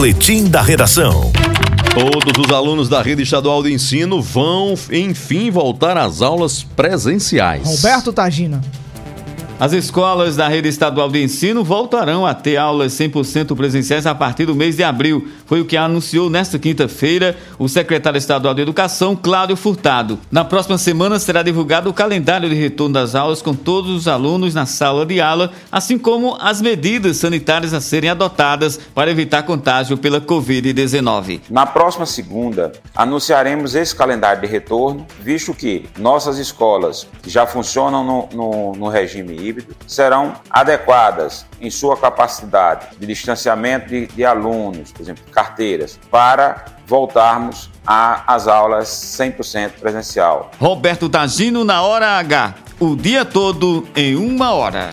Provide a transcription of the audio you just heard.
Boletim da Redação. Todos os alunos da rede estadual de ensino vão, enfim, voltar às aulas presenciais. Roberto Tagina. As escolas da rede estadual de ensino voltarão a ter aulas 100% presenciais a partir do mês de abril. Foi o que anunciou nesta quinta-feira o secretário estadual de Educação, Cláudio Furtado. Na próxima semana será divulgado o calendário de retorno das aulas com todos os alunos na sala de aula, assim como as medidas sanitárias a serem adotadas para evitar contágio pela Covid-19. Na próxima segunda, anunciaremos esse calendário de retorno, visto que nossas escolas já funcionam no, no, no regime híbrido serão adequadas em sua capacidade de distanciamento de, de alunos, por exemplo, carteiras, para voltarmos às aulas 100% presencial. Roberto Tagino na hora H, o dia todo em uma hora.